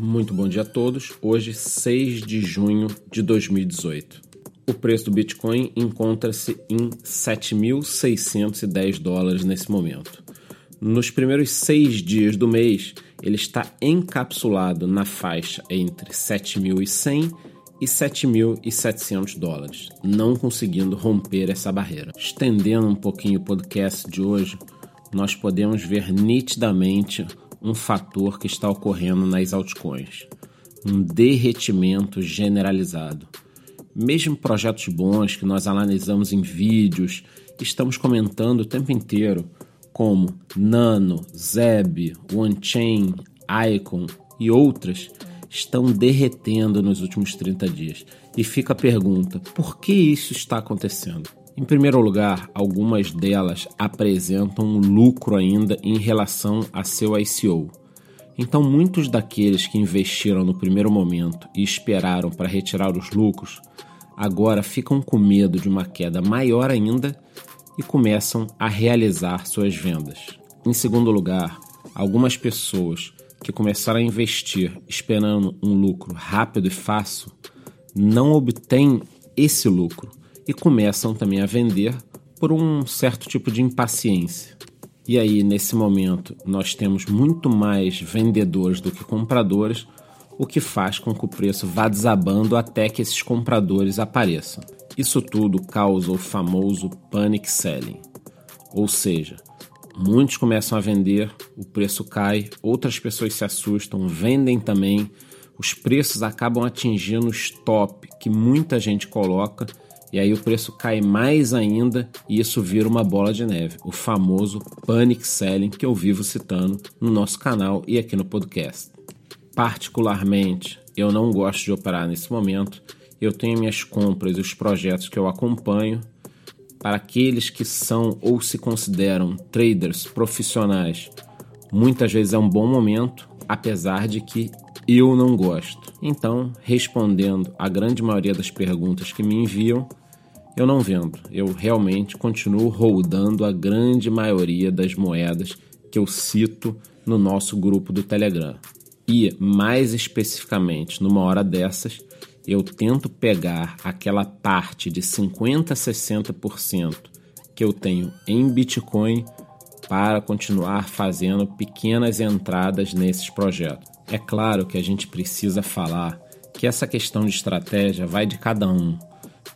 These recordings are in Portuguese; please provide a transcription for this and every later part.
Muito bom dia a todos. Hoje, 6 de junho de 2018. O preço do Bitcoin encontra-se em 7.610 dólares nesse momento. Nos primeiros seis dias do mês, ele está encapsulado na faixa entre 7.100 e 7.700 dólares, não conseguindo romper essa barreira. Estendendo um pouquinho o podcast de hoje, nós podemos ver nitidamente um fator que está ocorrendo nas altcoins: um derretimento generalizado. Mesmo projetos bons que nós analisamos em vídeos, estamos comentando o tempo inteiro, como Nano, Zeb, OneChain, Icon e outras, estão derretendo nos últimos 30 dias. E fica a pergunta: por que isso está acontecendo? Em primeiro lugar, algumas delas apresentam lucro ainda em relação a seu ICO. Então, muitos daqueles que investiram no primeiro momento e esperaram para retirar os lucros, agora ficam com medo de uma queda maior ainda e começam a realizar suas vendas. Em segundo lugar, algumas pessoas que começaram a investir esperando um lucro rápido e fácil não obtêm esse lucro e começam também a vender por um certo tipo de impaciência. E aí, nesse momento, nós temos muito mais vendedores do que compradores, o que faz com que o preço vá desabando até que esses compradores apareçam. Isso tudo causa o famoso panic selling, ou seja, muitos começam a vender, o preço cai, outras pessoas se assustam, vendem também, os preços acabam atingindo o stop que muita gente coloca e aí o preço cai mais ainda e isso vira uma bola de neve, o famoso panic selling que eu vivo citando no nosso canal e aqui no podcast. Particularmente, eu não gosto de operar nesse momento. Eu tenho minhas compras e os projetos que eu acompanho. Para aqueles que são ou se consideram traders profissionais, muitas vezes é um bom momento, apesar de que eu não gosto. Então, respondendo a grande maioria das perguntas que me enviam, eu não vendo. Eu realmente continuo holdando a grande maioria das moedas que eu cito no nosso grupo do Telegram. E, mais especificamente, numa hora dessas, eu tento pegar aquela parte de 50 a 60% que eu tenho em Bitcoin para continuar fazendo pequenas entradas nesses projetos. É claro que a gente precisa falar que essa questão de estratégia vai de cada um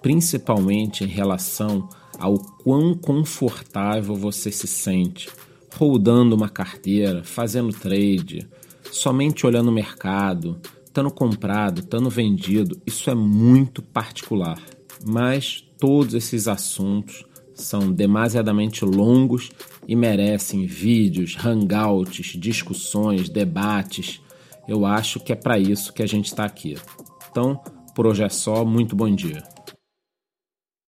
principalmente em relação ao quão confortável você se sente rodando uma carteira, fazendo trade, somente olhando o mercado, estando comprado, estando vendido, isso é muito particular. Mas todos esses assuntos são demasiadamente longos e merecem vídeos, hangouts, discussões, debates. Eu acho que é para isso que a gente está aqui. Então, por hoje é só, muito bom dia.